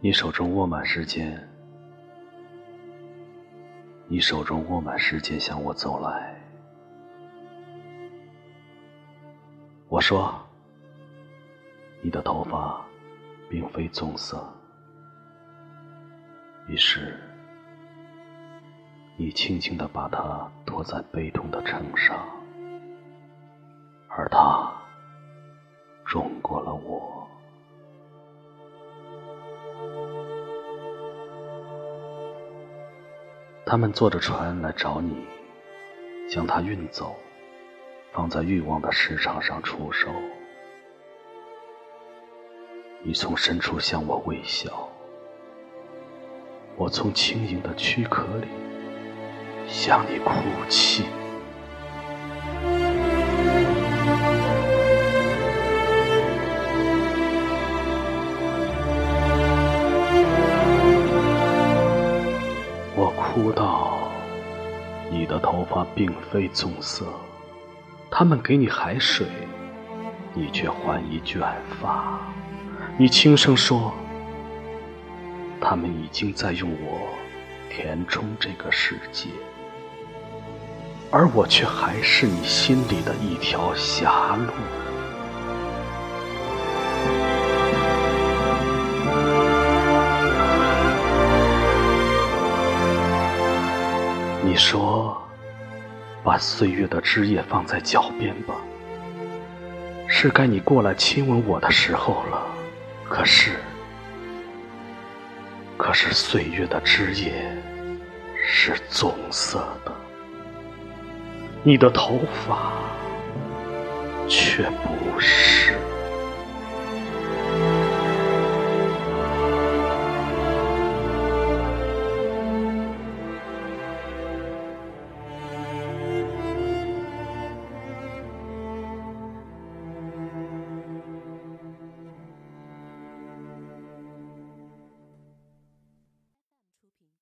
你手中握满时间，你手中握满时间向我走来。我说，你的头发并非棕色。于是，你轻轻地把它托在悲痛的秤上，而它重过了我。他们坐着船来找你，将它运走，放在欲望的市场上出售。你从深处向我微笑，我从轻盈的躯壳里向你哭泣。哭道：“你的头发并非棕色，他们给你海水，你却还以卷发。你轻声说：他们已经在用我填充这个世界，而我却还是你心里的一条狭路。”你说：“把岁月的枝叶放在脚边吧，是该你过来亲吻我的时候了。可是，可是岁月的枝叶是棕色的，你的头发却不是。”